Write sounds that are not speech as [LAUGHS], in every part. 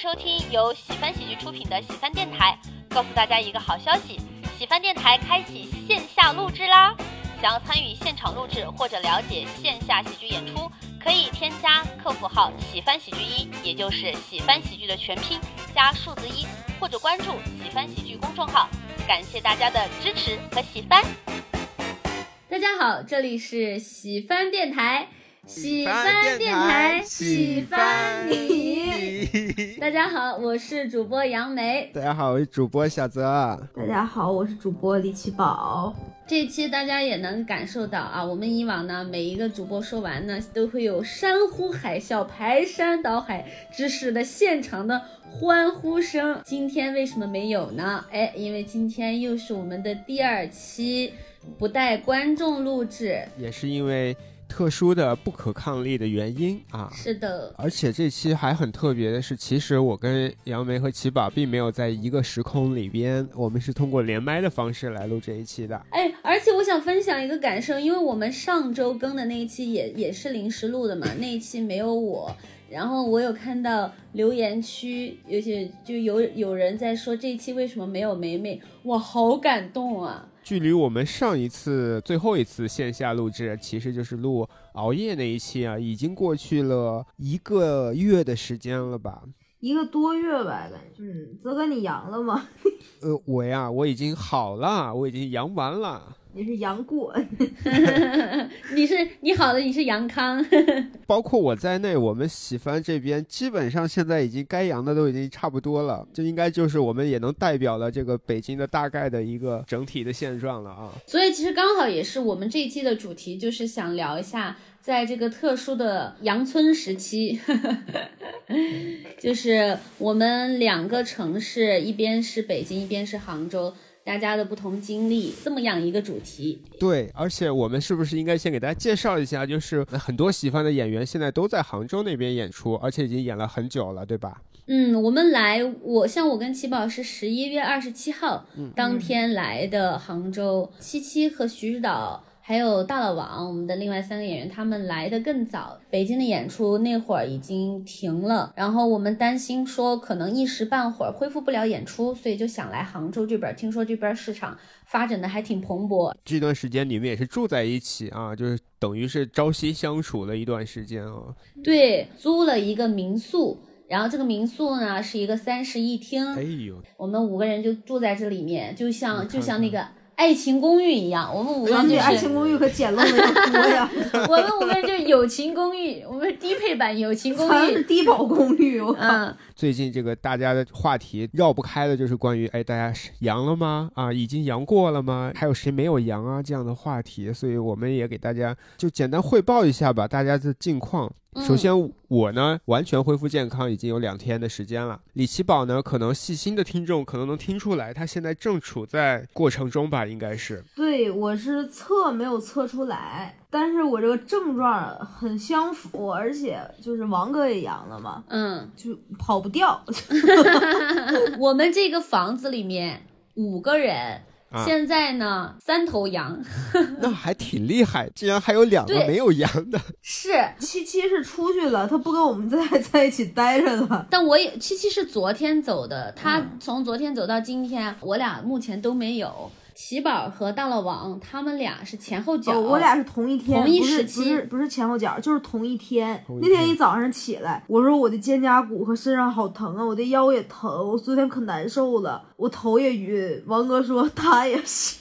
收听由喜翻喜剧出品的喜翻电台。告诉大家一个好消息，喜翻电台开启线下录制啦！想要参与现场录制或者了解线下喜剧演出，可以添加客服号“喜翻喜剧一”，也就是喜翻喜剧的全拼加数字一，或者关注喜翻喜剧公众号。感谢大家的支持和喜欢。大家好，这里是喜翻电台，喜翻翻电台，喜喜翻你。[LAUGHS] 大家好，我是主播杨梅。大家好，我是主播小泽。大家好，我是主播李奇宝。这期大家也能感受到啊，我们以往呢，每一个主播说完呢，都会有山呼海啸、排山倒海之势的现场的欢呼声。今天为什么没有呢？哎，因为今天又是我们的第二期，不带观众录制。也是因为特殊的不可抗力的原因啊。是的，而且这期还很特别的是，其实我跟杨梅和奇宝并没有在一个时空里边，我们是通过连麦的方式来录这一期的。哎，而且我想分享一个感受，因为我们上周更的那一期也也是临时录的嘛，那一期没有我。然后我有看到留言区，有些就有有人在说这一期为什么没有梅梅，哇，好感动啊！距离我们上一次最后一次线下录制，其实就是录熬夜那一期啊，已经过去了一个月的时间了吧？一个多月吧，感觉。嗯，泽哥，你阳了吗？[LAUGHS] 呃，我呀，我已经好了，我已经阳完了。你是杨过，[LAUGHS] 你是你好的，你是杨康，[LAUGHS] 包括我在内，我们喜番这边基本上现在已经该阳的都已经差不多了，这应该就是我们也能代表了这个北京的大概的一个整体的现状了啊。所以其实刚好也是我们这一期的主题，就是想聊一下，在这个特殊的阳春时期，[LAUGHS] 就是我们两个城市，一边是北京，一边是杭州。大家的不同经历，这么样一个主题。对，而且我们是不是应该先给大家介绍一下，就是很多喜欢的演员现在都在杭州那边演出，而且已经演了很久了，对吧？嗯，我们来，我像我跟奇宝是十一月二十七号、当天来的杭州，七七和徐指导。还有大老王，我们的另外三个演员，他们来的更早。北京的演出那会儿已经停了，然后我们担心说可能一时半会儿恢复不了演出，所以就想来杭州这边。听说这边市场发展的还挺蓬勃。这段时间你们也是住在一起啊，就是等于是朝夕相处了一段时间啊。对，租了一个民宿，然后这个民宿呢是一个三室一厅。哎呦，我们五个人就住在这里面，就像就像那个。爱情公寓一样，我们五个人就是爱情公寓可简陋的要多呀，[LAUGHS] 我们五个人就是友情公寓，我们是低配版友情公寓。低保公寓，我靠。嗯，最近这个大家的话题绕不开的就是关于哎，大家是阳了吗？啊，已经阳过了吗？还有谁没有阳啊？这样的话题，所以我们也给大家就简单汇报一下吧，大家的近况。首先，我呢完全恢复健康已经有两天的时间了。李奇宝呢，可能细心的听众可能能听出来，他现在正处在过程中吧，应该是。对，我是测没有测出来，但是我这个症状很相符，而且就是王哥也阳了嘛，嗯，就跑不掉。[LAUGHS] 我们这个房子里面五个人，啊现在呢三头羊，[LAUGHS] 那还挺厉害，竟然还有两个没有羊的。是，七七是出去了，他不跟我们在在一起待着了。但我也七七是昨天走的，他嗯从昨天走到今天，我俩目前都没有。奇宝和大老王他们俩是前后脚，哦，我俩是同一天，同一不是时期不是不是前后脚，就是同一天。同一天那天一早上起来，我说我的肩胛骨和身上好疼啊，我的腰也疼，我昨天可难受了，我头也晕。王哥说他也是，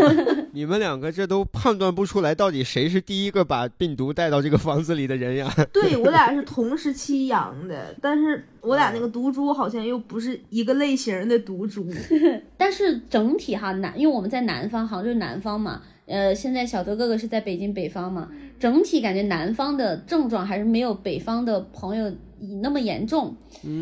[LAUGHS] 你们两个这都判断不出来，到底谁是第一个把病毒带到这个房子里的人呀？对我俩 [LAUGHS] 是同时期阳的，但是我俩那个毒株好像又不是一个类型的毒株。[LAUGHS] 但是整体哈南，因为我们在南方，杭州南方嘛，呃，现在小德哥哥是在北京北方嘛，整体感觉南方的症状还是没有北方的朋友那么严重。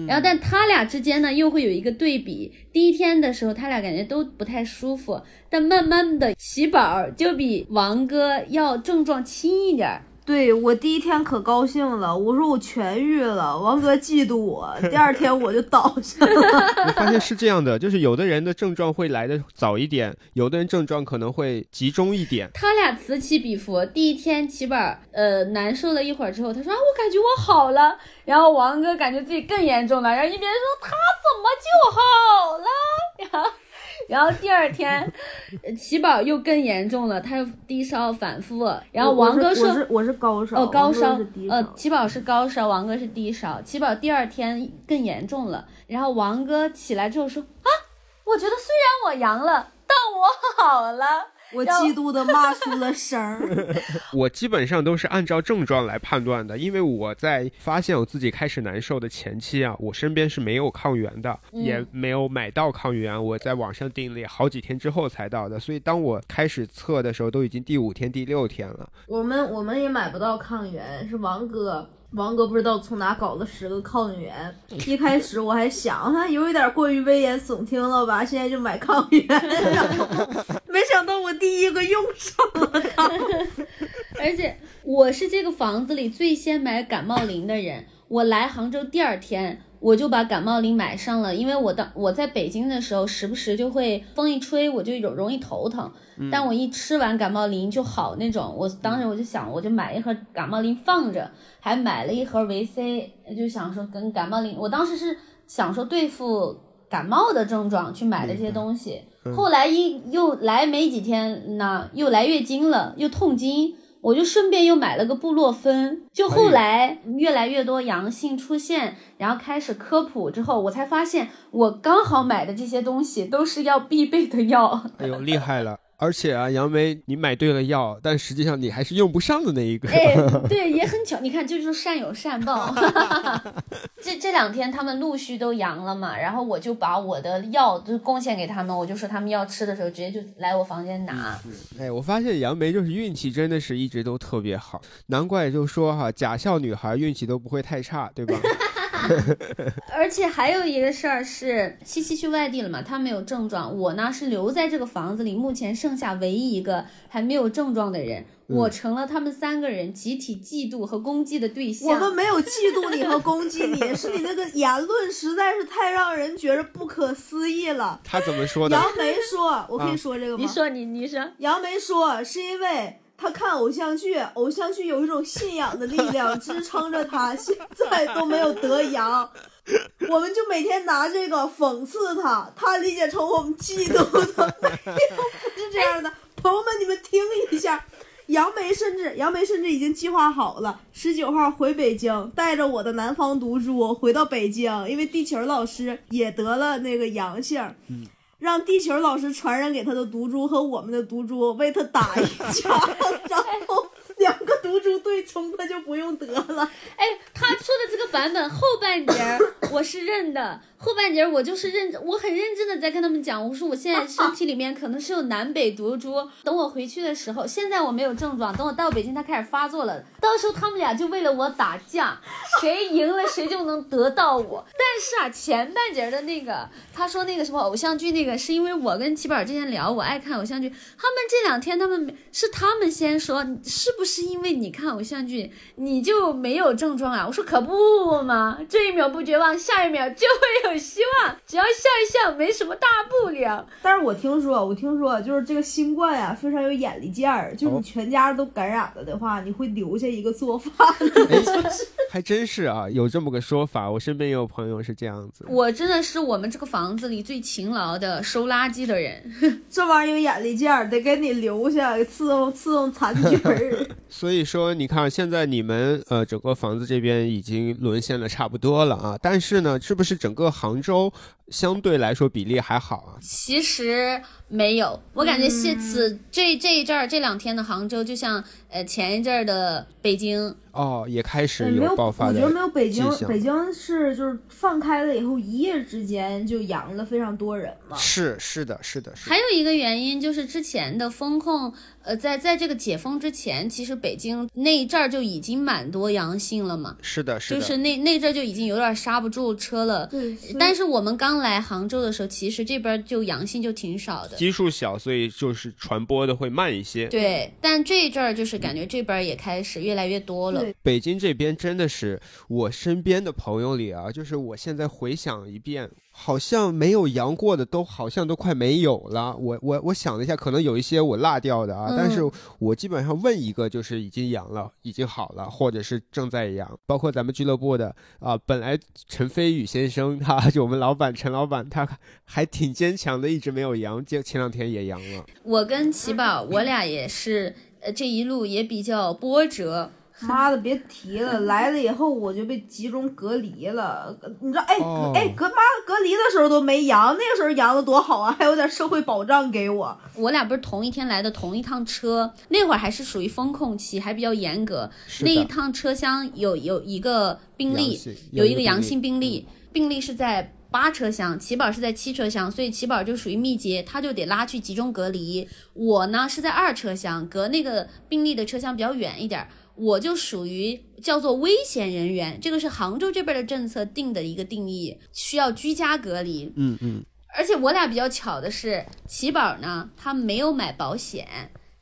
然后，但他俩之间呢，又会有一个对比。第一天的时候，他俩感觉都不太舒服，但慢慢的，喜宝就比王哥要症状轻一点儿。对我第一天可高兴了，我说我痊愈了，王哥嫉妒我，第二天我就倒下了。[LAUGHS] 我发现是这样的，就是有的人的症状会来的早一点，有的人症状可能会集中一点。他俩此起彼伏。第一天起本儿呃难受了一会儿之后，他说啊我感觉我好了，然后王哥感觉自己更严重了，然后一边说他怎么就好了，然后。然后第二天，呃齐宝又更严重了，他又低烧反复。然后王哥说我是我是高烧，哦，高烧是低，呃喜，宝是高烧，王哥是低烧。喜宝第二天更严重了，然后王哥起来之后说啊，我觉得虽然我阳了，但我好了。我嫉妒的骂出了声儿。[LAUGHS] 我基本上都是按照症状来判断的，因为我在发现我自己开始难受的前期啊，我身边是没有抗原的，嗯也没有买到抗原，我在网上订了好几天之后才到的，所以当我开始测的时候，都已经第五天、第六天了。我们我们也买不到抗原，是王哥。王哥不知道从哪搞了十个抗原，一开始我还想他有一点过于危言耸听了吧，现在就买抗原，然 [LAUGHS] 后没想到我第一个用上了它。[LAUGHS] 而且我是这个房子里最先买感冒灵的人。我来杭州第二天，我就把感冒灵买上了，因为我当我在北京的时候，时不时就会风一吹，我就有容易头疼。但我一吃完感冒灵就好那种。我当时我就想，我就买一盒感冒灵放着，还买了一盒维 C，就想说跟感冒灵，我当时是想说对付感冒的症状去买的这些东西。后来一又来没几天呢，又来月经了，又痛经。我就顺便又买了个布洛芬，就后来越来越多阳性出现，然后开始科普之后，我才发现我刚好买的这些东西都是要必备的药。哎呦，厉害了！而且啊，杨梅，你买对了药，但实际上你还是用不上的那一个。哎，对，也很巧，你看，这就是善有善报。[LAUGHS] 这这两天他们陆续都阳了嘛，然后我就把我的药就贡献给他们，我就说他们要吃的时候直接就来我房间拿。哎，我发现杨梅就是运气真的是一直都特别好，难怪就说哈，假笑女孩运气都不会太差，对吧？而且还有一个事儿是，七七去外地了嘛，他没有症状，我呢是留在这个房子里，目前剩下唯一一个还没有症状的人，我成了他们三个人集体嫉妒和攻击的对象。我们没有嫉妒你和攻击你，是你那个言论实在是太让人觉着不可思议了。他怎么说的？杨梅说：“我可以说这个吗？”你说你你说，杨梅说是因为他看偶像剧，偶像剧有一种信仰的力量支撑着他，现在都没有得阳。我们就每天拿这个讽刺他，他理解成我们嫉妒他，[LAUGHS] 没有，不是这样的。朋友们，你们听一下，杨梅甚至杨梅甚至已经计划好了，十九号回北京，带着我的南方毒株回到北京，因为地球老师也得了那个阳性。让地球老师传染给他的毒株和我们的毒株为他打一架，[LAUGHS] 然后两个毒株对冲，他就不用得了。哎，他说的这个版本后半截儿我是认的，后半截儿我就是认，我很认真的在跟他们讲，我说我现在身体里面可能是有南北毒株，等我回去的时候，现在我没有症状，等我到北京他开始发作了，到时候他们俩就为了我打架，谁赢了谁就能得到我。但是啊，前半截儿的那个，他说那个什么偶像剧那个，是因为我跟齐宝之前聊，我爱看偶像剧，他们这两天他们是他们先说，是不是因为你看偶像剧你就没有症状啊？我说可不嘛，这一秒不绝望，下一秒就会有希望，只要笑一笑，没什么大不了。但是我听说，我听说就是这个新冠呀、非常有眼力见儿，就是哦你全家都感染了的话，你会留下一个做饭的。哎，[LAUGHS] [LAUGHS] 还真是啊，有这么个说法，我身边也有朋友是这样子。我真的是我们这个房子里最勤劳的收垃圾的人。[LAUGHS] 这玩意儿有眼力见儿，得给你留下伺候伺候残局儿。所以说，你看现在你们呃整个房子这边已经沦陷的差不多了啊，但是呢，是不是整个杭州相对来说比例还好啊？其实没有，我感觉现此这这一阵儿这两天的杭州，就像呃前一阵儿的北京，哦，也开始有，爆发的我觉得没有北京北京是就是放开了以后，一夜之间就阳了非常多人嘛。是是的，是的，是的。还有一个原因就是之前的风控，呃，在在这个解封之前，其实北京那一阵儿就已经蛮多阳性了嘛，是的，是的，就是那那阵儿就已经有点刹不住车了。对，但是我们刚刚来杭州的时候，其实这边就阳性就挺少的。基数小，所以就是传播的会慢一些。对，但这一阵儿就是感觉这边也开始越来越多了。北京这边真的是我身边的朋友里啊，就是我现在回想一遍，好像没有阳过的都好像都快没有了。我我我想了一下，可能有一些我落掉的啊，嗯但是我基本上问一个就是已经阳了，已经好了，或者是正在阳。包括咱们俱乐部的啊、本来陈飞宇先生他就我们老板陈老板，他还挺坚强的，一直没有阳，就前两天也阳了。我跟奇宝，我俩也是，呃，这一路也比较波折。[LAUGHS] 妈的，别提了！[LAUGHS] 来了以后我就被集中隔离了。你知道，哎，哦隔哎隔妈隔离的时候都没阳，那个时候阳的多好啊，还有点社会保障给我。我俩不是同一天来的同一趟车，那会儿还是属于风控期，还比较严格。那一趟车厢有有一个病例，有一个阳病例性病例，病例是在八车厢，奇宝是在七车厢，所以奇宝就属于密接，他就得拉去集中隔离。我呢是在二车厢，隔那个病例的车厢比较远一点儿，我就属于叫做危险人员，这个是杭州这边的政策定的一个定义，需要居家隔离。嗯嗯，而且我俩比较巧的是，奇宝呢，他没有买保险，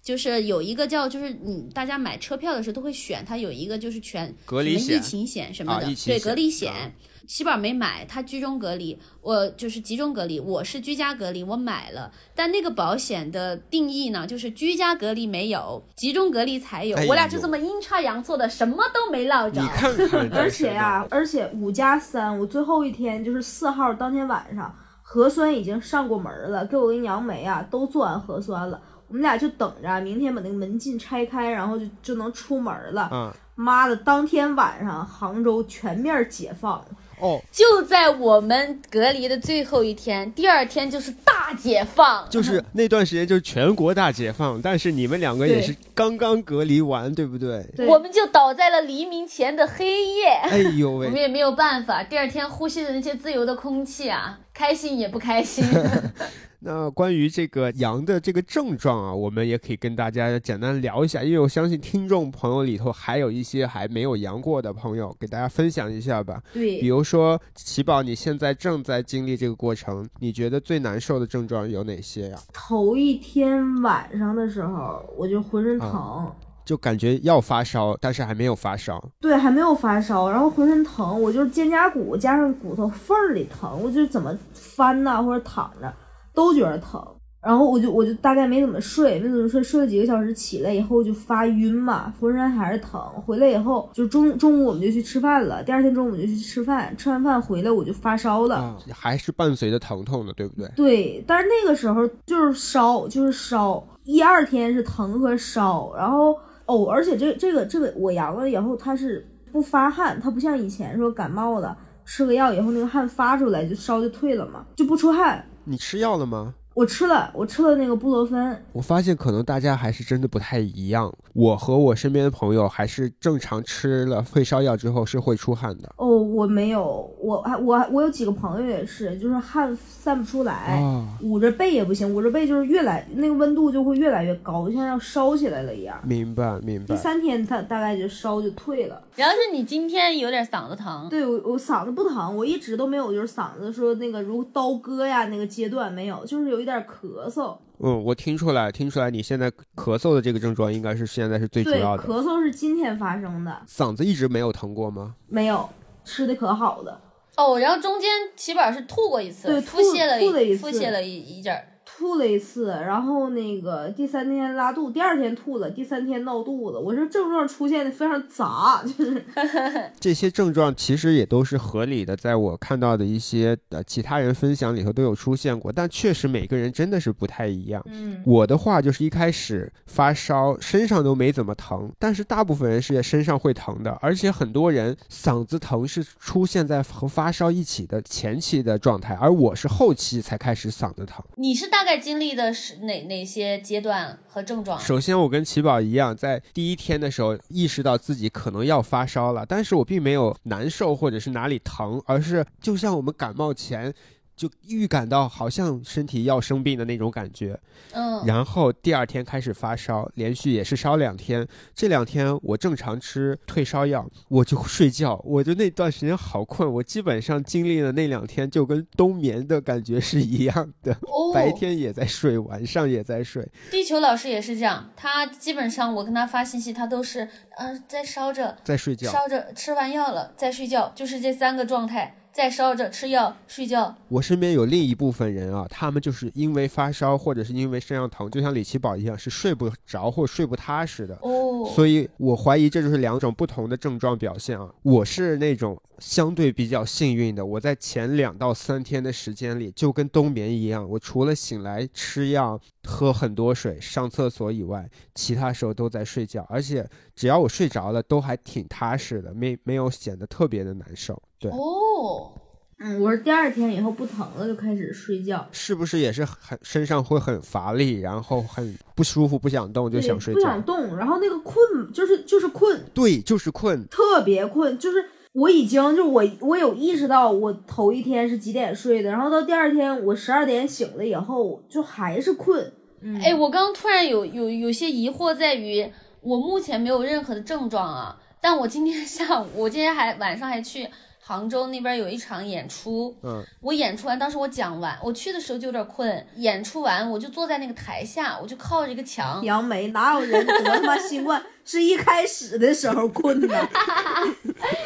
就是有一个叫，就是你大家买车票的时候都会选，它有一个就是全隔离险。什么疫情险什么的，对隔离险。啊奇宝没买，他居中隔离，我就是集中隔离，我是居家隔离，我买了，但那个保险的定义呢，就是居家隔离没有，集中隔离才有，哎我俩就这么阴差阳错的，什么都没落着你。看看，[LAUGHS] 而且呀、而且五加三，我最后一天就是四号当天晚上，核酸已经上过门了，给我跟杨梅啊都做完核酸了，我们俩就等着明天把那个门禁拆开，然后就就能出门了。嗯，妈的，当天晚上杭州全面解放，哦，就在我们隔离的最后一天，第二天就是大解放，就是那段时间就是全国大解放，但是你们两个也是刚刚隔离完，对不对？对。我们就倒在了黎明前的黑夜。哎呦喂。[LAUGHS] 我们，也没有办法，第二天呼吸的那些自由的空气啊，开心也不开心。[LAUGHS] 那关于这个阳的这个症状啊，我们也可以跟大家简单聊一下，因为我相信听众朋友里头还有一些还没有阳过的朋友，给大家分享一下吧。比，如说奇宝，你现在正在经历这个过程，你觉得最难受的症状有哪些呀？头一天晚上的时候我就浑身疼。就感觉要发烧，但是还没有发烧。对，还没有发烧，然后浑身疼，我就是肩胛骨加上骨头缝儿里疼，我就怎么翻呐或者躺着都觉得疼。然后我就我就大概没怎么睡，没怎么睡，睡了几个小时，起来以后就发晕嘛，浑身还是疼。回来以后就中中午我们就去吃饭了，第二天中午我们就去吃饭，吃完饭回来我就发烧了。啊，还是伴随着疼痛的，对不对？对，但是那个时候就是烧，就是烧，一二天是疼和烧，然后哦，而且这这个这个我阳了以后，它是不发汗，它不像以前说感冒了吃个药以后那个汗发出来就烧就退了嘛，就不出汗。你吃药了吗？我吃了，我吃了那个布洛芬，我发现可能大家还是真的不太一样。我和我身边的朋友还是正常吃了退烧药之后是会出汗的。哦，我没有，我还我还我有几个朋友也是，就是汗散不出来，啊，捂着背也不行，捂着背就是越来那个温度就会越来越高，就像要烧起来了一样。明白明白。第三天它大概就烧就退了。然后是你今天有点嗓子疼，对我我嗓子不疼，我一直都没有就是嗓子说那个如刀割呀那个阶段没有，就是有一点咳嗽。嗯，我听出来，听出来，你现在咳嗽的这个症状应该是现在是最主对，要的。咳嗽是今天发生的，嗓子一直没有疼过吗？没有吃的可好的，哦，然后中间起码是吐过一次，对腹泻了吐吐了一次腹泻了一一阵儿。吐了一次，然后那个第三天拉肚，第二天吐了，第三天闹肚子。我这症状出现的非常杂，就是 [LAUGHS] 这些症状其实也都是合理的，在我看到的一些呃其他人分享里头都有出现过，但确实每个人真的是不太一样。嗯，我的话就是一开始发烧，身上都没怎么疼，但是大部分人是身上会疼的，而且很多人嗓子疼是出现在和发烧一起的前期的状态，而我是后期才开始嗓子疼。你是大概在经历的是哪哪些阶段和症状？首先，我跟奇宝一样，在第一天的时候意识到自己可能要发烧了，但是我并没有难受或者是哪里疼，而是就像我们感冒前。就预感到好像身体要生病的那种感觉。嗯，然后第二天开始发烧，连续也是烧两天。这两天我正常吃退烧药，我就睡觉，我就那段时间好困，我基本上经历了那两天就跟冬眠的感觉是一样的，哦，[LAUGHS] 白天也在睡，晚上也在睡。地球老师也是这样，他基本上我跟他发信息，他都是嗯、呃在烧着，在睡觉，烧着，吃完药了再睡觉，就是这三个状态，在烧着吃药睡觉。我身边有另一部分人啊，他们就是因为发烧或者是因为身上疼，就像李奇宝一样，是睡不着或睡不踏实的。哦，所以我怀疑这就是两种不同的症状表现啊。我是那种相对比较幸运的，我在前两到三天的时间里，就跟冬眠一样，我除了醒来吃药、喝很多水、上厕所以外，其他时候都在睡觉，而且只要我睡着了，都还挺踏实的，没没有显得特别的难受。对，哦，嗯，我是第二天以后不疼了就开始睡觉，是不是也是很身上会很乏力，然后很不舒服，不想动就想睡不想？动，然后那个困就是就是困，对，就是困。特别困，就是我已经就是我我有意识到我头一天是几点睡的，然后到第二天我十二点醒了以后就还是困。嗯，哎，我刚刚突然有有有些疑惑在于，我目前没有任何的症状啊，但我今天 [LAUGHS] 下午，我今天还晚上还去杭州那边有一场演出，嗯，我演出完，当时我讲完，我去的时候就有点困，演出完我就坐在那个台下，我就靠着一个墙，杨梅哪有人得他妈新冠是一开始的时候困的？[LAUGHS]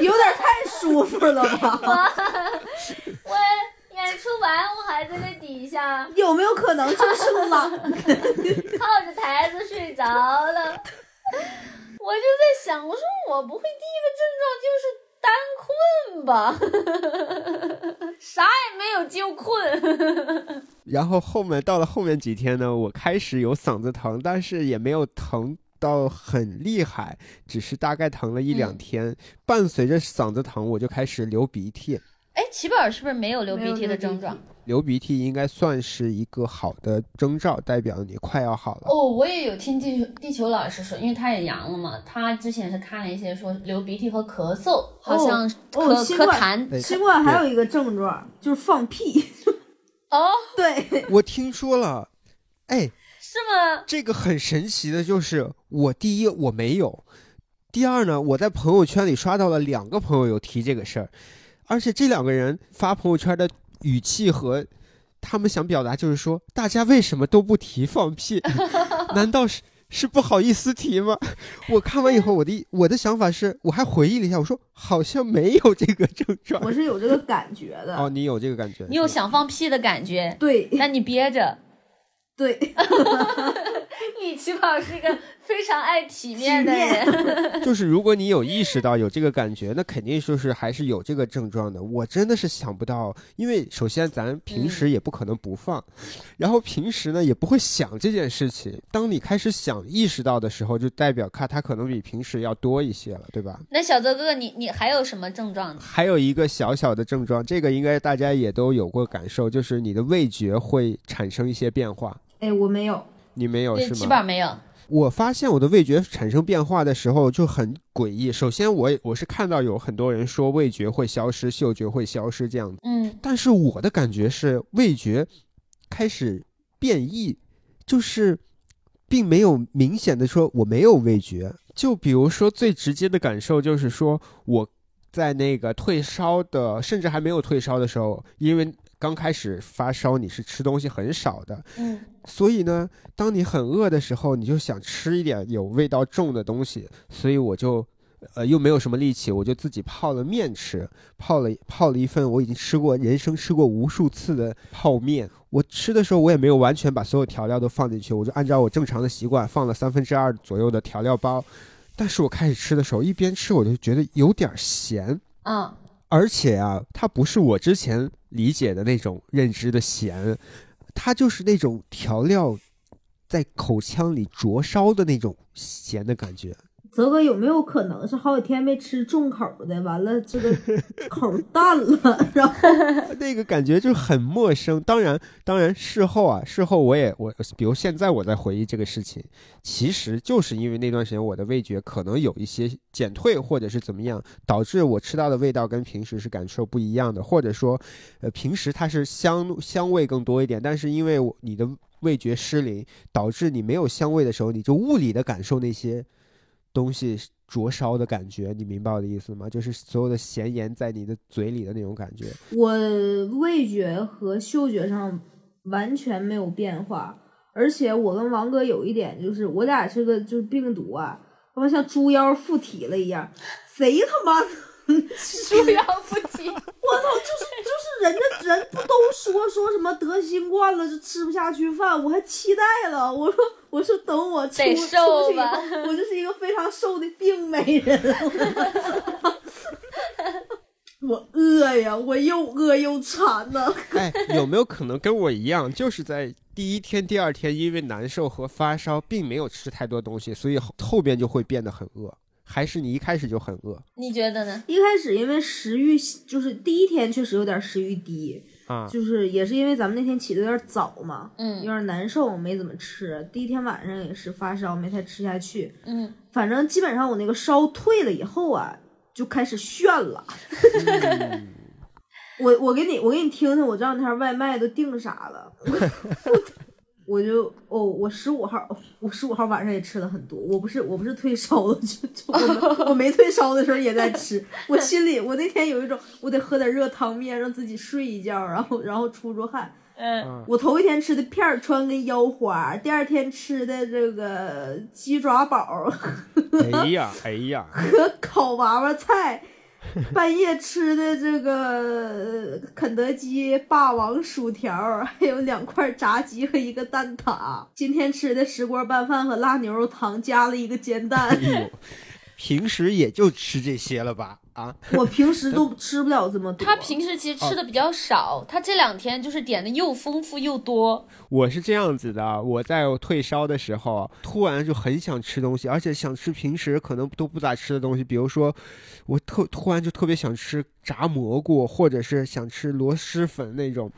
有点太舒服了吧？我演出完我还在那底下有没有可能就是懒？靠着台子睡着了，我就在想，我说我不会第一个症状就是单困吧？[LAUGHS] 啥也没有就困。[LAUGHS] 然后后面到了后面几天呢，我开始有嗓子疼，但是也没有疼到很厉害，只是大概疼了一两嗯天。伴随着嗓子疼，我就开始流鼻涕。哎，齐宝是不是没有流鼻涕的症状？流鼻涕应该算是一个好的征兆，代表你快要好了。哦，我也有听地球地球老师说，因为他也阳了嘛，他之前是看了一些说流鼻涕和咳嗽，好像咳、咳痰。哎新冠还有一个症状就是放屁。哦，对，[LAUGHS] 我听说了，哎，是吗？这个很神奇的就是，我第一我没有，第二呢，我在朋友圈里刷到了两个朋友有提这个事儿，而且这两个人发朋友圈的语气和他们想表达就是说，大家为什么都不提放屁？[LAUGHS] 难道是是不好意思提吗？我看完以后，我的我的想法是，我还回忆了一下，我说好像没有这个症状。我是有这个感觉的。哦，你有这个感觉？你有想放屁的感觉，对那你憋着。对，李奇宝是一个非常爱体面的人。[LAUGHS] 就是如果你有意识到有这个感觉，那肯定就是还是有这个症状的。我真的是想不到，因为首先咱平时也不可能不放，然后平时呢也不会想这件事情。当你开始想意识到的时候，就代表看它可能比平时要多一些了，对吧？那小泽哥哥，你你还有什么症状呢？还有一个小小的症状，这个应该大家也都有过感受，就是你的味觉会产生一些变化。哎，我没有。你没有，是吗？基本没有。我发现我的味觉产生变化的时候就很诡异。首先我，我是看到有很多人说味觉会消失，嗅觉会消失这样子，嗯，但是我的感觉是味觉开始变异，就是并没有明显的说我没有味觉。就比如说最直接的感受就是说我在那个退烧的，甚至还没有退烧的时候，因为刚开始发烧你是吃东西很少的，嗯，所以呢，当你很饿的时候，你就想吃一点有味道重的东西，所以我就，呃，又没有什么力气，我就自己泡了面吃，泡了泡了一份我已经吃过人生吃过无数次的泡面。我吃的时候，我也没有完全把所有调料都放进去，我就按照我正常的习惯放了三分之二左右的调料包。但是我开始吃的时候，一边吃我就觉得有点咸，啊，而且啊，它不是我之前理解的那种认知的咸，它就是那种调料在口腔里灼烧的那种咸的感觉。泽哥有没有可能是好几天没吃重口的，完了这个口淡了，[LAUGHS] 然后 [LAUGHS] 那个感觉就很陌生。当然，当然事后啊，事后我也我，比如现在我在回忆这个事情，其实就是因为那段时间我的味觉可能有一些减退，或者是怎么样，导致我吃到的味道跟平时是感受不一样的，或者说，呃，平时它是香香味更多一点，但是因为你的味觉失灵，导致你没有香味的时候，你就物理的感受那些。东西灼烧的感觉，你明白我的意思吗？就是所有的咸盐在你的嘴里的那种感觉。我味觉和嗅觉上完全没有变化，而且我跟王哥有一点就是，我俩这个就是病毒啊，他妈像猪妖附体了一样，谁他妈猪腰附体？我操，就是就是人家人不都说说什么得新冠了就吃不下去饭，我还期待了，我说。我说等我出出去以后，我就是一个非常瘦的病美人。我饿呀，我又饿又馋呢。[LAUGHS] 哎，有没有可能跟我一样，就是在第一天、第二天因为难受和发烧，并没有吃太多东西，所以后边就会变得很饿？还是你一开始就很饿？你觉得呢？一开始因为食欲就是第一天确实有点食欲低。就是也是因为咱们那天起的有点早嘛，嗯，有点难受，没怎么吃。第一天晚上也是发烧，没太吃下去。嗯，反正基本上我那个烧退了以后啊，就开始炫了。[LAUGHS] 我我给你我给你听听，我这两天外卖都订啥了。[LAUGHS] 我就哦，我十五号，我十五号晚上也吃了很多。我不是我不是退烧了，就就我我没退烧的时候也在吃。我心里我那天有一种，我得喝点热汤面，让自己睡一觉，然后然后出出汗。嗯，我头一天吃的片儿川跟腰花，第二天吃的这个鸡爪煲。[LAUGHS] 哎呀哎呀，和烤娃娃菜。[LAUGHS] 半夜吃的这个肯德基霸王薯条，[LAUGHS] 还有两块炸鸡和一个蛋挞。今天吃的石锅拌饭和辣牛肉汤，加了一个煎蛋。平时也就吃这些了吧？啊，[LAUGHS] 我平时都吃不了这么多。他平时其实吃的比较少，他这两天就是点的又丰富又多。我是这样子的，我在退烧的时候，突然就很想吃东西，而且想吃平时可能都不咋吃的东西，比如说，我特突然就特别想吃炸蘑菇，或者是想吃螺蛳粉那种。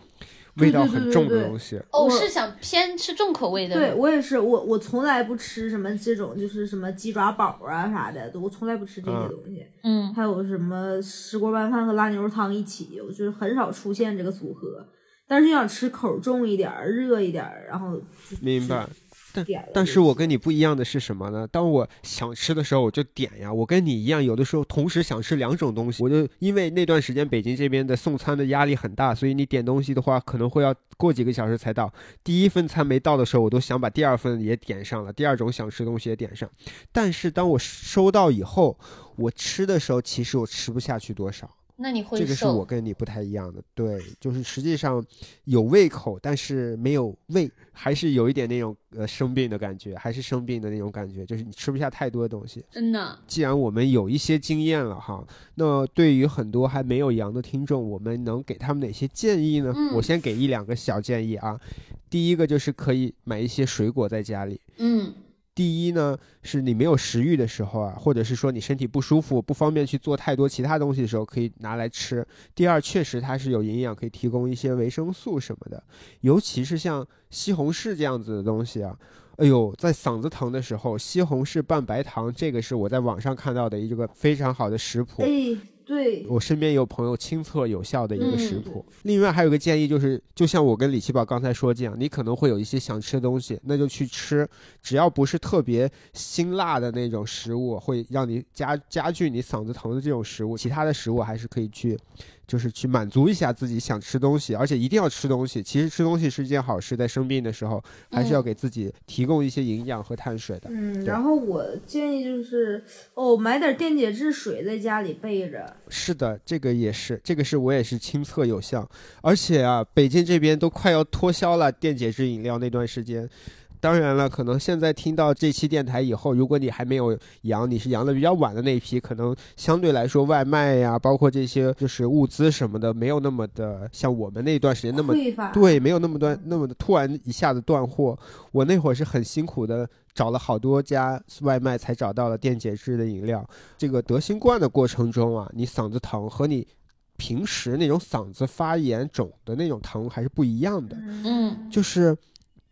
味道很重的东西哦，是想偏吃重口味的。对我也是，我我从来不吃什么这种，就是什么鸡爪煲啊啥的，我从来不吃这些东西。嗯，还有什么石锅拌饭和辣牛肉汤一起，我就是很少出现这个组合。但是想吃口重一点、热一点，然后明白。但但是我跟你不一样的是什么呢？当我想吃的时候，我就点呀。我跟你一样，有的时候同时想吃两种东西。我就因为那段时间北京这边的送餐的压力很大，所以你点东西的话，可能会要过几个小时才到。第一份餐没到的时候，我都想把第二份也点上了，第二种想吃东西也点上。但是当我收到以后，我吃的时候，其实我吃不下去多少。那你会这个是我跟你不太一样的，对，就是实际上有胃口，但是没有胃，还是有一点那种呃生病的感觉，还是生病的那种感觉，就是你吃不下太多的东西。真的。既然我们有一些经验了哈，那对于很多还没有阳的听众，我们能给他们哪些建议呢？我先给一两个小建议啊。第一个就是可以买一些水果在家里。嗯。第一呢，是你没有食欲的时候啊，或者是说你身体不舒服、不方便去做太多其他东西的时候，可以拿来吃。第二，确实它是有营养，可以提供一些维生素什么的，尤其是像西红柿这样子的东西啊。哎呦，在嗓子疼的时候，西红柿拌白糖，这个是我在网上看到的一个非常好的食谱。对我身边有朋友亲测有效的一个食谱。另外还有个建议就是，就像我跟李奇宝刚才说这样，你可能会有一些想吃的东西，那就去吃，只要不是特别辛辣的那种食物，会让你加加剧你嗓子疼的这种食物，其他的食物还是可以去。就是去满足一下自己想吃东西，而且一定要吃东西。其实吃东西是一件好事，在生病的时候，还是要给自己提供一些营养和碳水的。嗯，然后我建议就是哦，买点电解质水在家里备着。是的，这个也是，这个是我也是亲测有效。而且啊，北京这边都快要脱销了电解质饮料那段时间。当然了，可能现在听到这期电台以后，如果你还没有阳，你是阳的比较晚的那一批，可能相对来说外卖呀，包括这些就是物资什么的，没有那么的像我们那段时间那么。对，没有那么断那么的突然一下子断货。我那会儿是很辛苦的，找了好多家外卖才找到了电解质的饮料。这个得新冠的过程中啊，你嗓子疼和你。平时那种嗓子发炎肿的那种疼还是不一样的，嗯，就是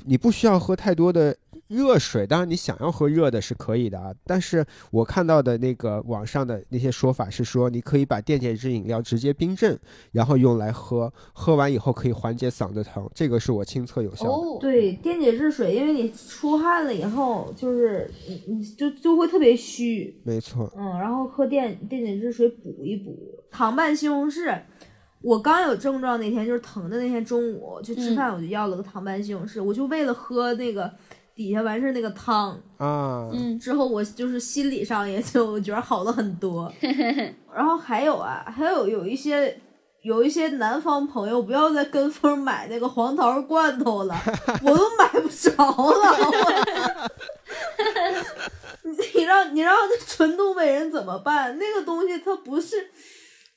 你不需要喝太多的。热水，当然你想要喝热的是可以的啊，但是我看到的那个网上的那些说法是说，你可以把电解质饮料直接冰镇，然后用来喝，喝完以后可以缓解嗓子疼，这个是我亲测有效的。哦，对，电解质水，因为你出汗了以后，就是你你就就会特别虚，没错，嗯，然后喝电电解质水补一补。糖拌西红柿，我刚有症状那天就是疼的那天中午去吃饭，我就要了个糖拌西红柿，我就为了喝那个。底下完事儿那个汤啊，嗯，之后我就是心理上也就觉得好了很多。[LAUGHS] 然后还有啊，还有有一些有一些南方朋友不要再跟风买那个黄桃罐头了，我都买不着了。[LAUGHS] 你让你让纯东北人怎么办？那个东西它不是。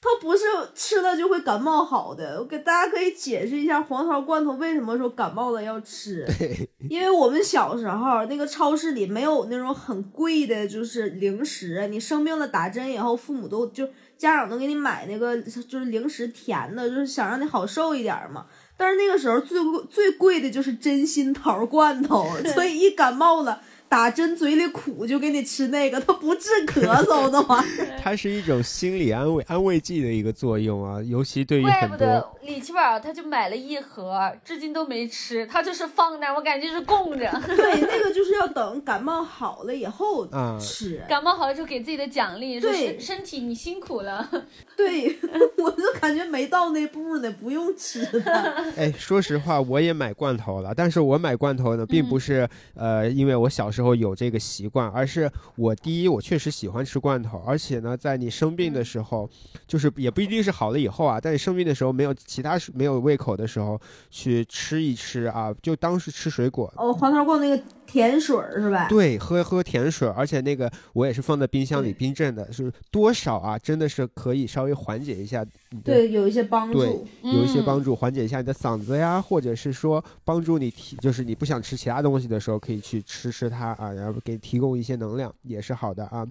它不是吃了就会感冒好的，我给大家可以解释一下黄桃罐头为什么说感冒了要吃。[LAUGHS] 因为我们小时候那个超市里没有那种很贵的，就是零食。你生病了打针以后，父母都就家长都给你买那个就是零食甜的，就是想让你好受一点嘛。但是那个时候最贵最贵的就是真心桃罐头，[LAUGHS] 所以一感冒了。打针嘴里苦就给你吃那个，[LAUGHS] 它不治咳嗽的玩意儿。[LAUGHS] 它是一种心理安慰、安慰剂的一个作用啊，尤其对于怪不得李奇宝，他就买了一盒，至今都没吃，他就是放那，我感觉是供着。[LAUGHS] 对，那个就是要等感冒好了以后吃。感冒好了就给自己的奖励，对身体你辛苦了。对，我就感觉没到那步呢，不用吃的。哎，说实话，我也买罐头了，但是我买罐头呢，并不是呃，因为我小。时候有这个习惯，而是我第一，我确实喜欢吃罐头，而且呢，在你生病的时候，就是也不一定是好了以后啊，在你生病的时候没有其他没有胃口的时候，去吃一吃啊，就当是吃水果。哦，黄桃罐那个。甜水是吧？对，喝喝甜水，而且那个我也是放在冰箱里冰镇的，是多少啊？真的是可以稍微缓解一下。对，有一些帮助。对，有一些帮助，缓解一下你的嗓子呀，或者是说帮助你提，就是你不想吃其他东西的时候，可以去吃吃它啊，然后给提供一些能量，也是好的啊。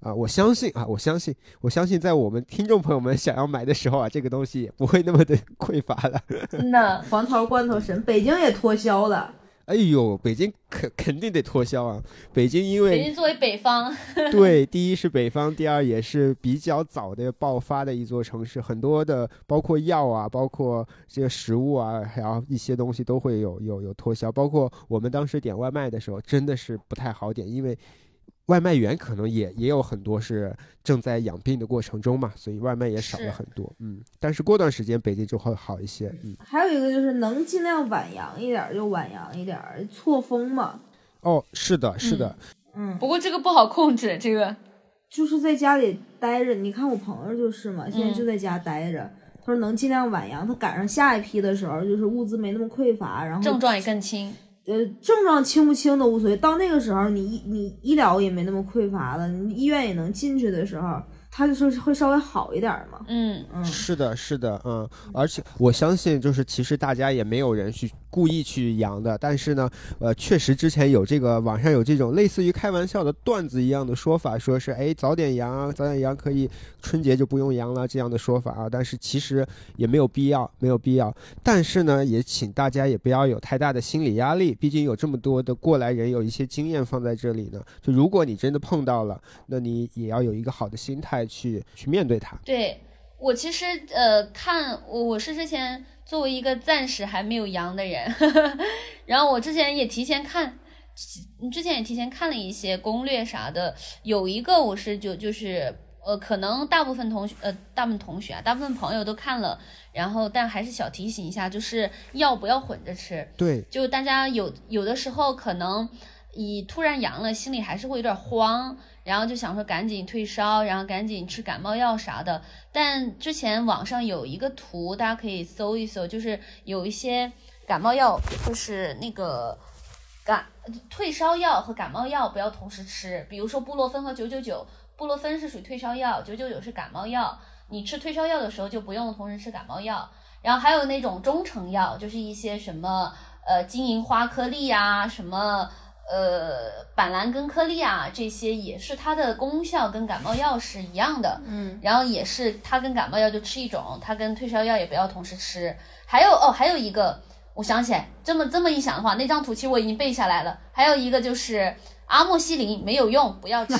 啊，我相信啊，我相信，我相信在我们听众朋友们想要买的时候啊，这个东西也不会那么的匮乏了。[LAUGHS] 真的，黄桃罐头神，北京也脱销了。哎呦，北京肯 [LAUGHS] 肯定得脱销啊！北京因为北京作为北方，[LAUGHS] [LAUGHS] 对，第一是北方，第二也是比较早的爆发的一座城市，很多的包括药啊，包括这个食物啊，还有一些东西都会有有有脱销，包括我们当时点外卖的时候，真的是不太好点，因为。外卖员可能也也有很多是正在养病的过程中嘛，所以外卖也少了很多。嗯，但是过段时间北京就会好一些。嗯，还有一个就是能尽量晚阳一点就晚阳一点，错峰嘛。哦，是的，是的。嗯，不过这个不好控制，这个就是在家里待着。你看我朋友就是嘛，现在就在家待着。他说能尽量晚阳，他赶上下一批的时候，就是物资没那么匮乏，然后症状也更轻。呃，症状轻不轻都无所谓，到那个时候，你医你医疗也没那么匮乏了，你医院也能进去的时候。他就是会稍微好一点嘛，嗯嗯，是的，是的，嗯，而且我相信，就是其实大家也没有人去故意去阳的，但是呢，呃，确实之前有这个网上有这种类似于开玩笑的段子一样的说法，说是哎早点阳，早点阳可以春节就不用阳了这样的说法啊，但是其实也没有必要，没有必要。但是呢，也请大家也不要有太大的心理压力，毕竟有这么多的过来人，有一些经验放在这里呢。就如果你真的碰到了，那你也要有一个好的心态。去去面对它。对我其实呃看我我是之前作为一个暂时还没有阳的人，[LAUGHS] 然后我之前也提前看，之前也提前看了一些攻略啥的。有一个我是就就是呃可能大部分同学呃大部分同学啊大部分朋友都看了，然后但还是小提醒一下，就是药不要混着吃。对，就大家有有的时候可能你突然阳了，心里还是会有点慌。然后就想说赶紧退烧，然后赶紧吃感冒药啥的。但之前网上有一个图，大家可以搜一搜，就是有一些感冒药，就是那个感退烧药和感冒药不要同时吃，比如说布洛芬和九九九，布洛芬是属于退烧药，九九九是感冒药。你吃退烧药的时候就不用同时吃感冒药。然后还有那种中成药，就是一些什么呃金银花颗粒啊，什么呃板蓝根颗粒啊，这些也是它的功效跟感冒药是一样的。嗯，然后也是它跟感冒药就吃一种，它跟退烧药也不要同时吃。还有哦，还有一个，我想起来，这么这么一想的话，那张图其实我已经背下来了。还有一个就是阿莫西林没有用，不要吃。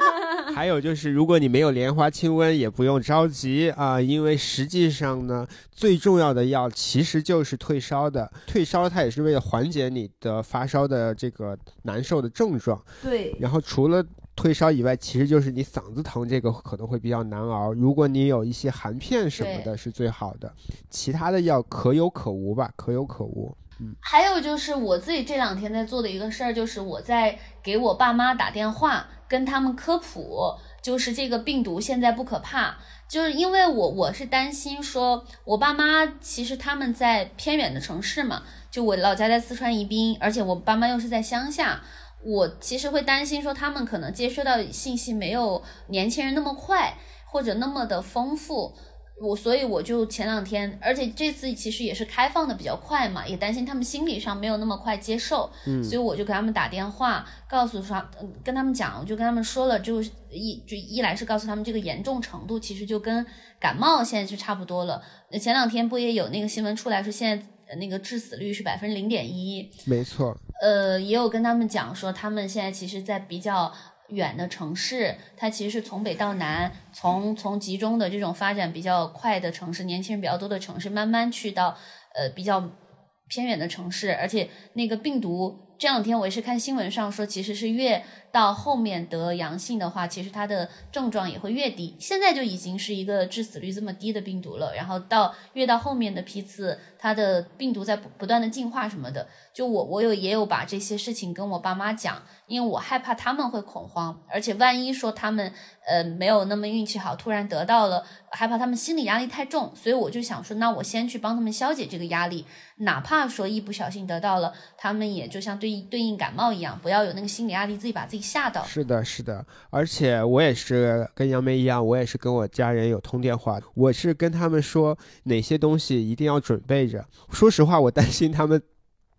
[LAUGHS] 还有就是，如果你没有莲花清瘟，也不用着急啊，因为实际上呢，最重要的药其实就是退烧的。退烧它也是为了缓解你的发烧的这个难受的症状。对，然后除了退烧以外，其实就是你嗓子疼这个可能会比较难熬。如果你有一些含片什么的，是最好的。其他的药可有可无吧，可有可无。还有就是我自己这两天在做的一个事儿，就是我在给我爸妈打电话，跟他们科普，就是这个病毒现在不可怕，就是因为我我是担心说，我爸妈其实他们在偏远的城市嘛，就我老家在四川宜宾，而且我爸妈又是在乡下，我其实会担心说他们可能接收到信息没有年轻人那么快，或者那么的丰富。我所以我就前两天，而且这次其实也是开放的比较快嘛，也担心他们心理上没有那么快接受，嗯所以我就给他们打电话，告诉他，嗯跟他们讲，我就跟他们说了，就一就一来是告诉他们这个严重程度，其实就跟感冒现在是差不多了。那前两天不也有那个新闻出来说，现在呃那个致死率是百分之零点一，没错，呃，也有跟他们讲说，他们现在其实，在比较远的城市，它其实是从北到南，从从集中的这种发展比较快的城市，年轻人比较多的城市，慢慢去到呃比较偏远的城市，而且那个病毒。这两天我也是看新闻上说，其实是越到后面得阳性的话，其实它的症状也会越低。现在就已经是一个致死率这么低的病毒了，然后到越到后面的批次，它的病毒在不不断的进化什么的。就我我有也有把这些事情跟我爸妈讲，因为我害怕他们会恐慌，而且万一说他们呃没有那么运气好，突然得到了，害怕他们心理压力太重，所以我就想说，那我先去帮他们消解这个压力，哪怕说一不小心得到了，他们也就像对应对应感冒一样，不要有那个心理压力，自己把自己吓到。是的，是的，而且我也是跟杨梅一样，我也是跟我家人有通电话，我是跟他们说哪些东西一定要准备着。说实话，我担心他们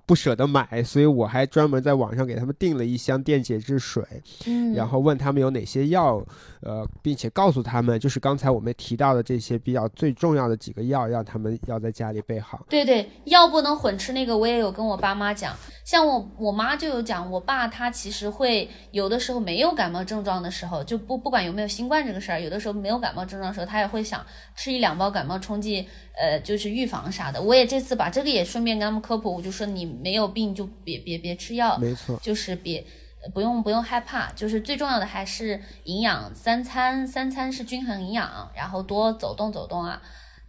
不舍得买，所以我还专门在网上给他们订了一箱电解质水，嗯，然后问他们有哪些药，呃，并且告诉他们，就是刚才我们提到的这些比较最重要的几个药，让他们要在家里备好。对对，药不能混吃。那个我也有跟我爸妈讲，像我我妈就有讲，我爸他其实会有的时候没有感冒症状的时候，就不不管有没有新冠这个事儿，有的时候没有感冒症状的时候，他也会想吃一两包感冒冲剂，呃，就是预防啥的。我也这次把这个也顺便跟他们科普，我就说你没有病就别别别吃药，没错，就是别呃不用不用害怕，就是最重要的还是营养，三餐三餐是均衡营养，然后多走动走动啊，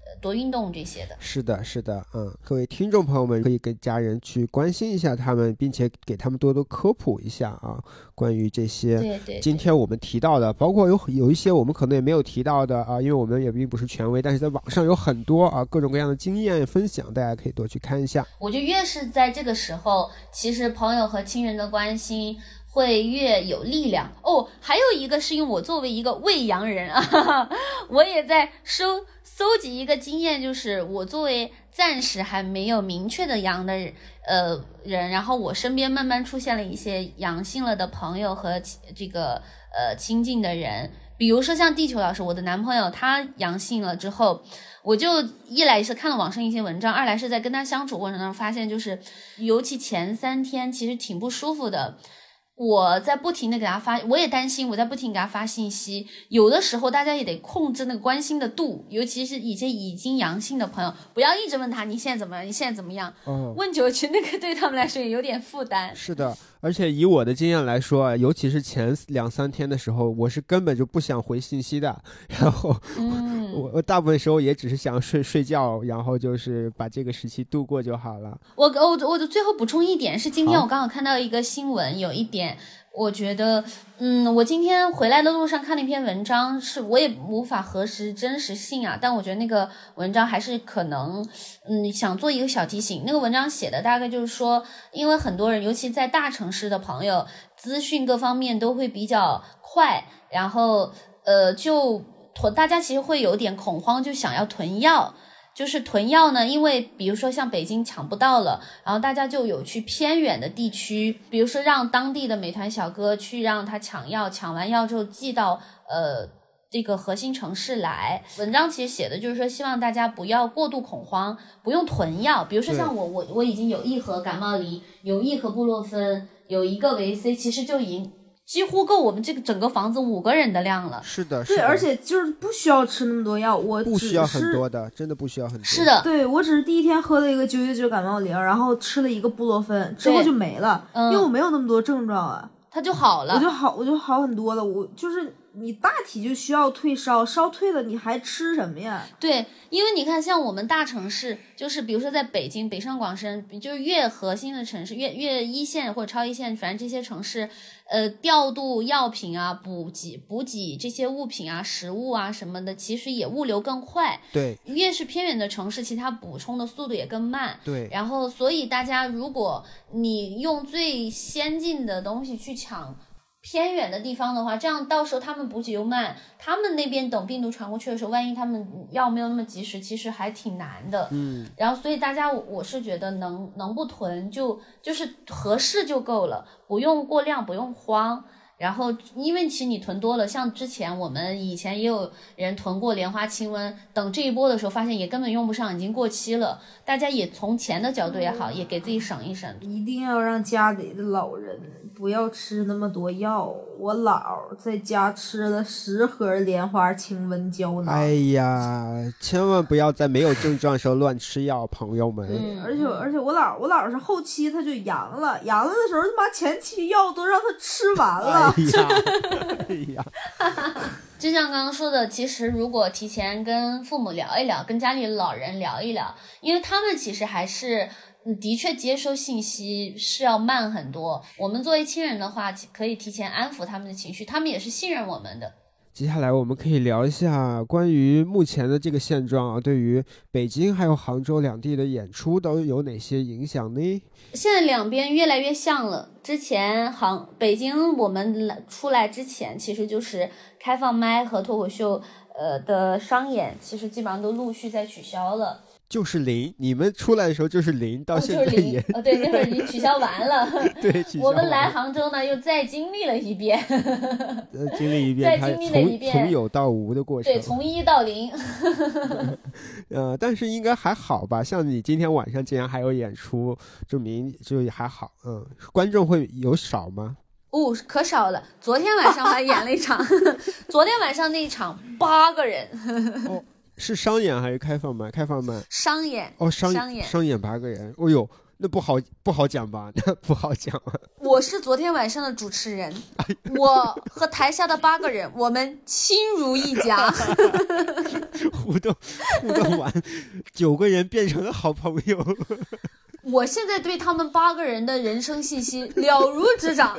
呃多运动这些的。是的，是的，嗯，各位听众朋友们可以跟家人去关心一下他们，并且给他们多多科普一下啊，关于这些对对，今天我们提到的，包括有有一些我们可能也没有提到的啊，因为我们也并不是权威，但是在网上有很多啊各种各样的经验分享，大家可以多去看一下。我就越是在这个时候，其实朋友和亲人的关心会越有力量哦。还有一个是因为我作为一个未阳人啊，哈 [LAUGHS] 哈我也在收搜集一个经验，就是我作为暂时还没有明确的阳的呃人，然后我身边慢慢出现了一些阳性了的朋友和这个呃亲近的人。比如说像地球老师，我的男朋友他阳性了之后，我就一来是看了网上一些文章，二来是在跟他相处过程当中发现，就是尤其前三天其实挺不舒服的。我在不停的给他发，我也担心，我在不停给他发信息。有的时候大家也得控制那个关心的度，尤其是一些已经阳性的朋友，不要一直问他你现在怎么样，你现在怎么样。嗯，问久了，其实那个对他们来说也有点负担。是的，而且以我的经验来说啊，尤其是前两三天的时候，我是根本就不想回信息的，然后嗯，我我大部分时候也只是想睡睡觉，然后就是把这个时期度过就好了。我我我的最后补充一点是，今天我刚好看到一个新闻，有一点我觉得，嗯，我今天回来的路上看了一篇文章，是我也无法核实真实性啊，但我觉得那个文章还是可能，嗯，想做一个小提醒。那个文章写的大概就是说，因为很多人，尤其在大城市的朋友，资讯各方面都会比较快，然后，呃，就囤，大家其实会有点恐慌，就想要囤药。就是囤药呢，因为比如说像北京抢不到了，然后大家就有去偏远的地区，比如说让当地的美团小哥去让他抢药，抢完药之后寄到呃这个核心城市来。文章其实写的就是说，希望大家不要过度恐慌，不用囤药。比如说像我，我我已经有一盒感冒灵，有一盒布洛芬，有一个维 C，其实就已经。几乎够我们这个整个房子五个人的量了。是的，对，而且就是不需要吃那么多药，我不需要很多的，真的不需要很多。是的，对我只是第一天喝了一个九九九感冒灵，然后吃了一个布洛芬，之后就没了，因为我没有那么多症状啊，它就好了，我就好，我就好很多了，我就是。你大体就需要退烧，烧退了你还吃什么呀？对，因为你看，像我们大城市，就是比如说在北京、北上广深，就是越核心的城市，越越一线或者超一线，反正这些城市，呃，调度药品啊、补给、补给这些物品啊、食物啊什么的，其实也物流更快。对，越是偏远的城市，其他补充的速度也更慢。对，然后所以大家，如果你用最先进的东西去抢。偏远的地方的话，这样到时候他们补给又慢，他们那边等病毒传过去的时候，万一他们药没有那么及时，其实还挺难的。嗯，然后所以大家，我是觉得能能不囤就就是合适就够了，不用过量，不用慌。然后，因为其实你囤多了，像之前我们以前也有人囤过莲花清瘟，等这一波的时候发现也根本用不上，已经过期了。大家也从钱的角度也好，也给自己省一省。一定要让家里的老人不要吃那么多药。我姥在家吃了十盒莲花清瘟胶囊。哎呀，千万不要在没有症状的时候乱吃药，朋友们。嗯，而且而且我姥我姥是后期他就阳了，阳了的时候他妈前期药都让他吃完了。哎呀，[LAUGHS] 哎呀，[LAUGHS] 就像刚刚说的，其实如果提前跟父母聊一聊，跟家里老人聊一聊，因为他们其实还是的确接收信息是要慢很多。我们作为亲人的话，可以提前安抚他们的情绪，他们也是信任我们的。接下来我们可以聊一下关于目前的这个现状啊，对于北京还有杭州两地的演出都有哪些影响呢？现在两边越来越像了。之前杭北京我们来出来之前，其实就是开放麦和脱口秀呃的商演，其实基本上都陆续在取消了。就是零，你们出来的时候就是零，到现在也，哦，对，那会儿已经取消完了。[LAUGHS] 对，[LAUGHS] 我们来杭州呢，又再经历了一遍，呃，经历一遍，再经历了一遍，从有到无的过程，对，从一到零。[LAUGHS] 呃，但是应该还好吧？像你今天晚上竟然还有演出，证明就也还好。嗯，观众会有少吗？哦，可少了。昨天晚上还演了一场，昨天晚上那一场八个人。是商演还是开放麦？开放麦。商演哦，商演商演八个人。哦呦，那不好不好讲吧？[LAUGHS] 那不好讲啊。[LAUGHS] 我是昨天晚上的主持人，我和台下的八个人，我们亲如一家。[LAUGHS] 互动互动完，九个人变成了好朋友。我现在对他们八个人的人生信息了如指掌。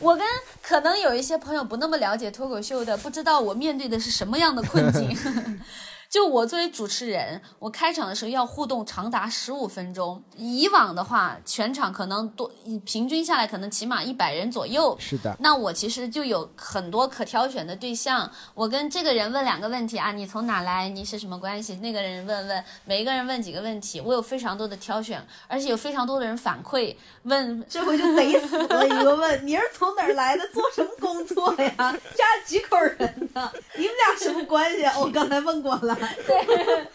我跟可能有一些朋友不那么了解脱口秀的，不知道我面对的是什么样的困境。[LAUGHS] 就我作为主持人，我开场的时候要互动长达十五分钟。以往的话，全场可能多平均下来可能起码一百人左右。是的。那我其实就有很多可挑选的对象。我跟这个人问两个问题啊，你从哪来？你是什么关系？那个人问问，每一个人问几个问题，我有非常多的挑选，而且有非常多的人反馈问。这回就得死了一个问，你是从哪儿来的？做什么工作呀？家几口人呢？你们俩什么关系？我刚才问过了。对，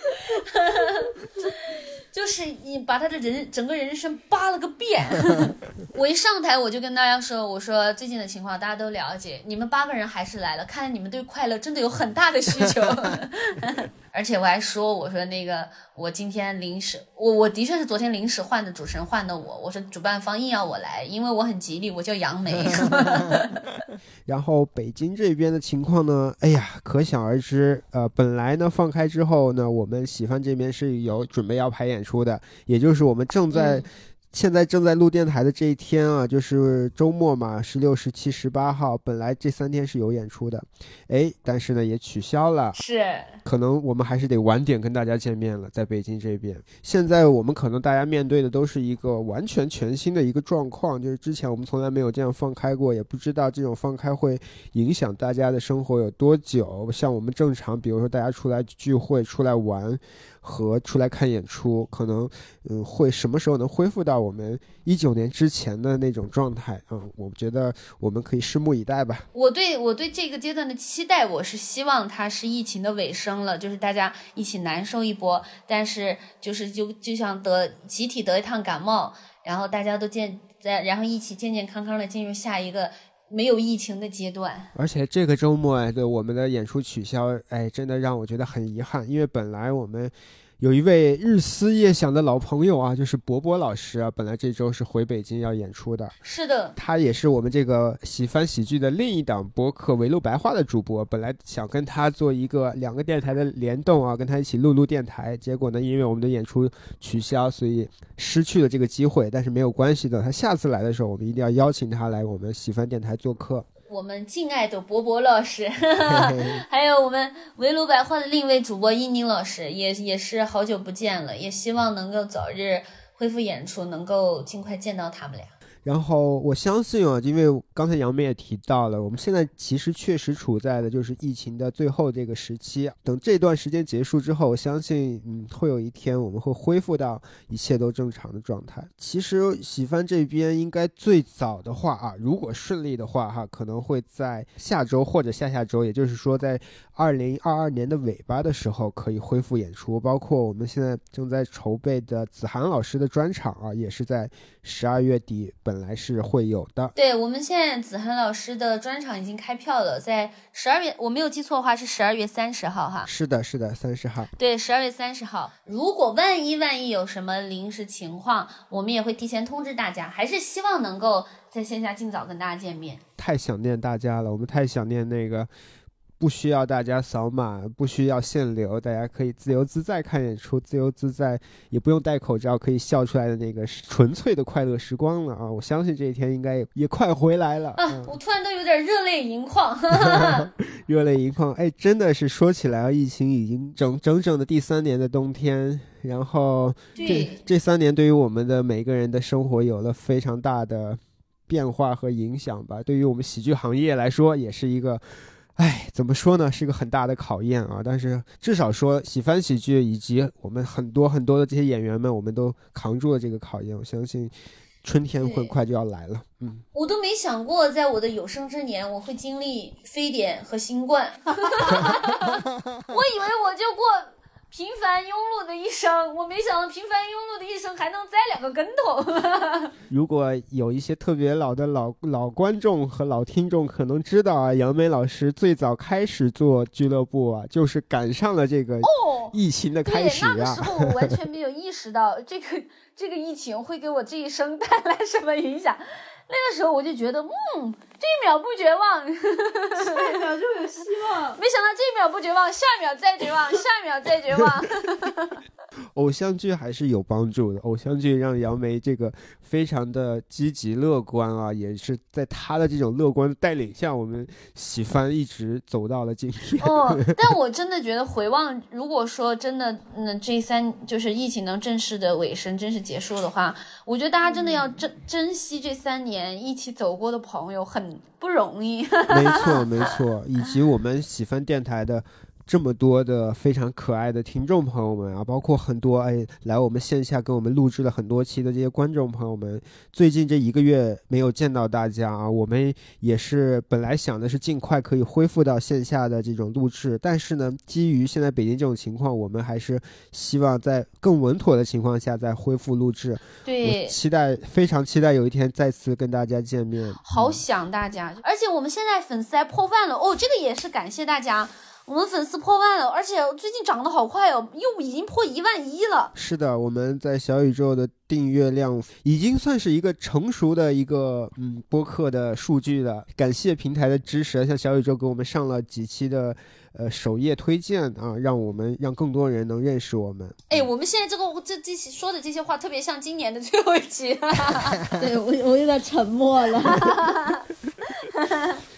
[LAUGHS] 就是你把他的人整个人生扒了个遍。[LAUGHS] 我一上台我就跟大家说：“我说最近的情况大家都了解，你们八个人还是来了，看来你们对快乐真的有很大的需求。[LAUGHS] ”而且我还说：“我说那个我今天临时，我我的确是昨天临时换的主持人换的我。我说主办方硬要我来，因为我很吉利，我叫杨梅。[LAUGHS] [LAUGHS] 然后北京这边的情况呢，哎呀，可想而知。呃，本来呢放开之后呢，我们喜番这边是有准备要排演出的，也就是我们正在。现在正在录电台的这一天啊，就是周末嘛，十六、十七、十八号，本来这三天是有演出的，哎，但是呢也取消了，是可能我们还是得晚点跟大家见面了，在北京这边。现在我们可能大家面对的都是一个完全全新的一个状况，就是之前我们从来没有这样放开过，也不知道这种放开会影响大家的生活有多久。像我们正常，比如说大家出来聚会、出来玩。和出来看演出，可能嗯会什么时候能恢复到我们一九年之前的那种状态？嗯，我觉得我们可以拭目以待吧。我对我对这个阶段的期待，我是希望它是疫情的尾声了，就是大家一起难受一波，但是就是就就像得集体得一趟感冒，然后大家都健在，然后一起健健康康的进入下一个。没有疫情的阶段，而且这个周末的我们的演出取消，哎，真的让我觉得很遗憾，因为本来我们。有一位日思夜想的老朋友啊，就是博博老师啊。本来这周是回北京要演出的，是的，他也是我们这个喜翻喜剧的另一档博客围炉白话的主播。本来想跟他做一个两个电台的联动啊，跟他一起录录电台。结果呢，因为我们的演出取消，所以失去了这个机会。但是没有关系的，他下次来的时候，我们一定要邀请他来我们喜翻电台做客。我们敬爱的博博老师，[LAUGHS] 还有我们围炉白话的另一位主播伊宁老师，也也是好久不见了，也希望能够早日恢复演出，能够尽快见到他们俩。然后我相信啊，因为刚才杨梅也提到了，我们现在其实确实处在的就是疫情的最后这个时期。等这段时间结束之后，我相信，嗯，会有一天我们会恢复到一切都正常的状态。其实喜帆这边应该最早的话啊，如果顺利的话哈，可能会在下周或者下下周，也就是说在二零二二年的尾巴的时候可以恢复演出。包括我们现在正在筹备的子涵老师的专场啊，也是在十二月底本。本来是会有的，对我们现在子涵老师的专场已经开票了，在十二月，我没有记错的话是十二月三十号哈。是的，是的，三十号。对，十二月三十号。如果万一万一有什么临时情况，我们也会提前通知大家，还是希望能够在线下尽早跟大家见面。太想念大家了，我们太想念那个。不需要大家扫码，不需要限流，大家可以自由自在看演出，自由自在，也不用戴口罩，可以笑出来的那个纯粹的快乐时光了啊！我相信这一天应该也快回来了啊！我突然都有点热泪盈眶 [LAUGHS] [LAUGHS] 热泪盈眶！哎，真的是说起来，疫情已经整整整的第三年的冬天，然后这这三年对于我们的每个人的生活有了非常大的变化和影响吧。对于我们喜剧行业来说，也是一个。哎，怎么说呢？是一个很大的考验啊！但是至少说，喜欢喜剧以及我们很多很多的这些演员们，我们都扛住了这个考验。我相信，春天很快就要来了。嗯，我都没想过，在我的有生之年，我会经历非典和新冠。[LAUGHS] 我以为我就过。平凡庸碌的一生，我没想到平凡庸碌的一生还能栽两个跟头。[LAUGHS] 如果有一些特别老的老老观众和老听众可能知道啊，杨梅老师最早开始做俱乐部啊，就是赶上了这个疫情的开始啊。那个时候我完全没有意识到这个这个疫情会给我这一生带来什么影响。那个时候我就觉得，嗯，这一秒不绝望，[LAUGHS] 下一秒就有希望。[LAUGHS] 没想到这一秒不绝望，下一秒再绝望，下一秒再绝望。[LAUGHS] 偶像剧还是有帮助的，偶像剧让杨梅这个非常的积极乐观啊，也是在他的这种乐观带领下，我们喜番一直走到了今天。哦，[LAUGHS] 但我真的觉得回望，如果说真的，嗯，这三就是疫情能正式的尾声，正式结束的话，我觉得大家真的要珍珍惜这三年一起走过的朋友，很不容易。[LAUGHS] 没错，没错，以及我们喜番电台的。这么多的非常可爱的听众朋友们啊，包括很多哎来我们线下跟我们录制了很多期的这些观众朋友们，最近这一个月没有见到大家啊，我们也是本来想的是尽快可以恢复到线下的这种录制，但是呢，基于现在北京这种情况，我们还是希望在更稳妥的情况下再恢复录制。对，期待非常期待有一天再次跟大家见面。好想大家，而且我们现在粉丝还破万了哦，这个也是感谢大家。我们粉丝破万了，而且最近涨得好快哦，又已经破一万一了。是的，我们在小宇宙的订阅量已经算是一个成熟的一个嗯播客的数据了。感谢平台的支持，像小宇宙给我们上了几期的呃首页推荐啊，让我们让更多人能认识我们。哎，我们现在这个这这些说的这些话，特别像今年的最后一期。[LAUGHS] 对我我有点沉默了。[LAUGHS]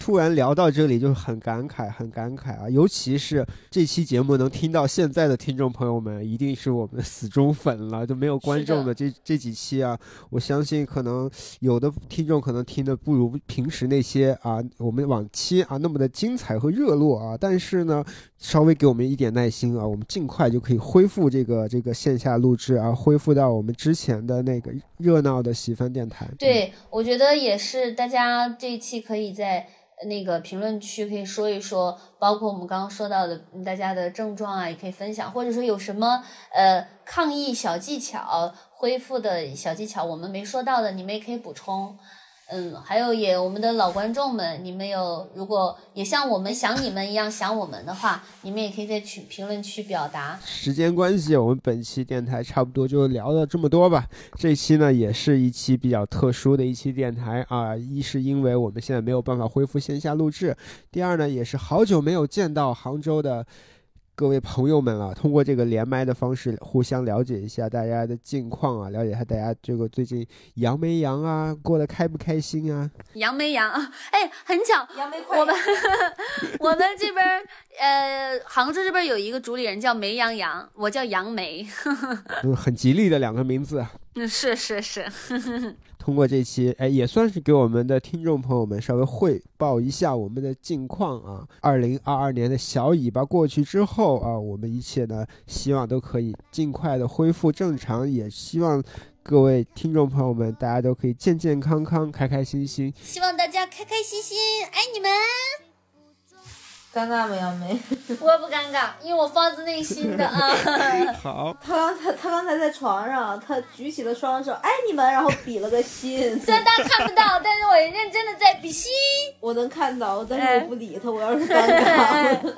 突然聊到这里就很感慨，很感慨啊！尤其是这期节目能听到现在的听众朋友们，一定是我们的死忠粉了。就没有观众的这这几期啊，我相信可能有的听众可能听的不如平时那些啊，我们往期啊那么的精彩和热络啊。但是呢，稍微给我们一点耐心啊，我们尽快就可以恢复这个这个线下录制啊，恢复到我们之前的那个热闹的喜番电台。对，我觉得也是，大家这一期可以在。那个评论区可以说一说，包括我们刚刚说到的大家的症状啊，也可以分享，或者说有什么呃抗疫小技巧、恢复的小技巧，我们没说到的，你们也可以补充。嗯，还有也我们的老观众们，你们有如果也像我们想你们一样想我们的话，你们也可以在群评论区表达。时间关系，我们本期电台差不多就聊了这么多吧。这期呢也是一期比较特殊的一期电台啊，一是因为我们现在没有办法恢复线下录制，第二呢也是好久没有见到杭州的。各位朋友们啊，通过这个连麦的方式，互相了解一下大家的近况啊，了解一下大家这个最近阳没阳啊，过得开不开心啊？阳没阳啊？哎，很巧，阳没快。我 [LAUGHS] 们我们这边呃，杭州这边有一个主理人叫梅阳阳，我叫杨梅，[LAUGHS] 嗯，很吉利的两个名字。嗯，是是是。通过这期，哎，也算是给我们的听众朋友们稍微汇报一下我们的近况啊。二零二二年的小尾巴过去之后啊，我们一切呢，希望都可以尽快的恢复正常，也希望各位听众朋友们，大家都可以健健康康、开开心心。希望大家开开心心，爱你们。尴尬没？杨梅，[LAUGHS] 我不尴尬，因为我发自内心的啊。[LAUGHS] 好。[LAUGHS] 他刚才他刚才在床上，他举起了双手，爱你们，然后比了个心。虽然大家看不到，但是我认真的在比心。我能看到，但是我不理他。我要是尴尬，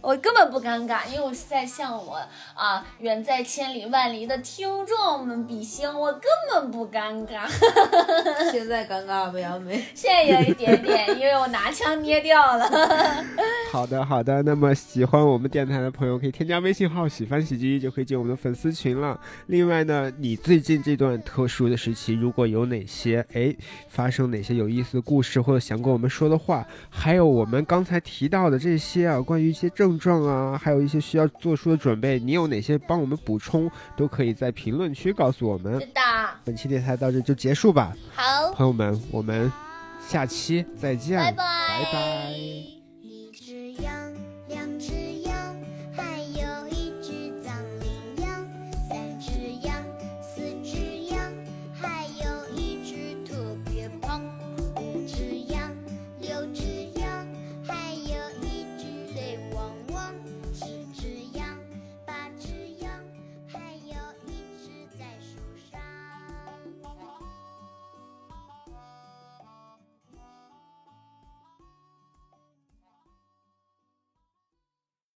我根本不尴尬，因为我是在向我啊远在千里万里的听众们比心，我根本不尴尬。现在尴尬不？杨梅，现在有一点点，因为我拿枪捏掉了。好的，好的。那么喜欢我们电台的朋友可以添加微信号“喜欢喜剧”，就可以进我们的粉丝群了。另外呢，你最近这段特殊的时期，如果有哪些哎发生哪些有意思的故事，或者想跟我们说的话，还有我们刚才提到的这些啊，关于一些症状啊，还有一些需要做出的准备，你有哪些帮我们补充，都可以在评论区告诉我们。是的。本期电台到这就结束吧。好，朋友们，我们下期再见。拜拜。拜拜。